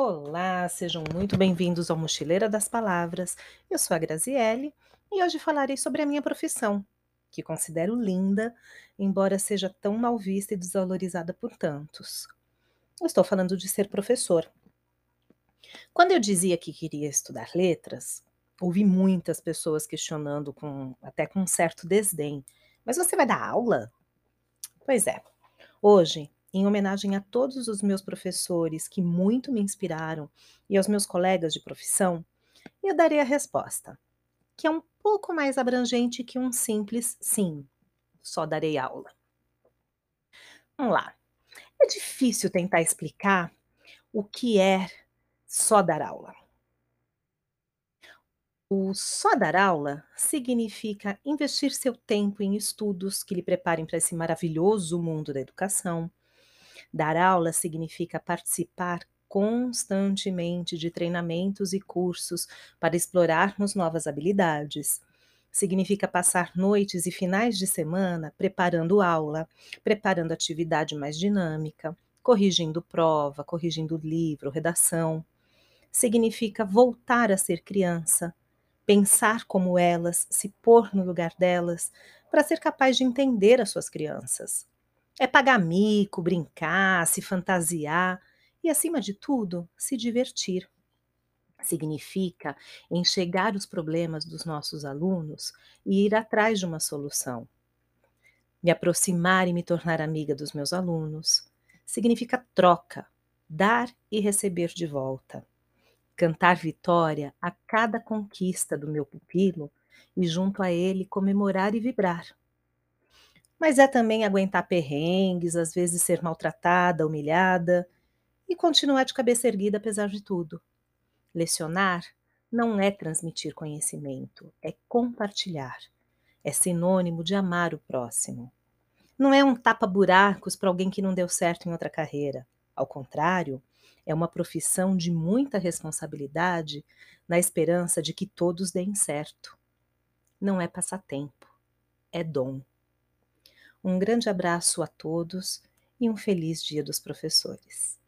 Olá, sejam muito bem-vindos ao Mochileira das Palavras. Eu sou a Graziele e hoje falarei sobre a minha profissão, que considero linda, embora seja tão mal vista e desvalorizada por tantos. Eu estou falando de ser professor. Quando eu dizia que queria estudar letras, ouvi muitas pessoas questionando com até com um certo desdém. Mas você vai dar aula? Pois é. Hoje em homenagem a todos os meus professores que muito me inspiraram e aos meus colegas de profissão, eu darei a resposta, que é um pouco mais abrangente que um simples sim, só darei aula. Vamos lá. É difícil tentar explicar o que é só dar aula. O só dar aula significa investir seu tempo em estudos que lhe preparem para esse maravilhoso mundo da educação, Dar aula significa participar constantemente de treinamentos e cursos para explorarmos novas habilidades. Significa passar noites e finais de semana preparando aula, preparando atividade mais dinâmica, corrigindo prova, corrigindo livro, redação. Significa voltar a ser criança, pensar como elas, se pôr no lugar delas, para ser capaz de entender as suas crianças. É pagar mico, brincar, se fantasiar e, acima de tudo, se divertir. Significa enxergar os problemas dos nossos alunos e ir atrás de uma solução. Me aproximar e me tornar amiga dos meus alunos. Significa troca, dar e receber de volta. Cantar vitória a cada conquista do meu pupilo e, junto a ele, comemorar e vibrar. Mas é também aguentar perrengues, às vezes ser maltratada, humilhada e continuar de cabeça erguida apesar de tudo. Lecionar não é transmitir conhecimento, é compartilhar. É sinônimo de amar o próximo. Não é um tapa-buracos para alguém que não deu certo em outra carreira. Ao contrário, é uma profissão de muita responsabilidade na esperança de que todos deem certo. Não é passatempo, é dom. Um grande abraço a todos e um feliz Dia dos Professores.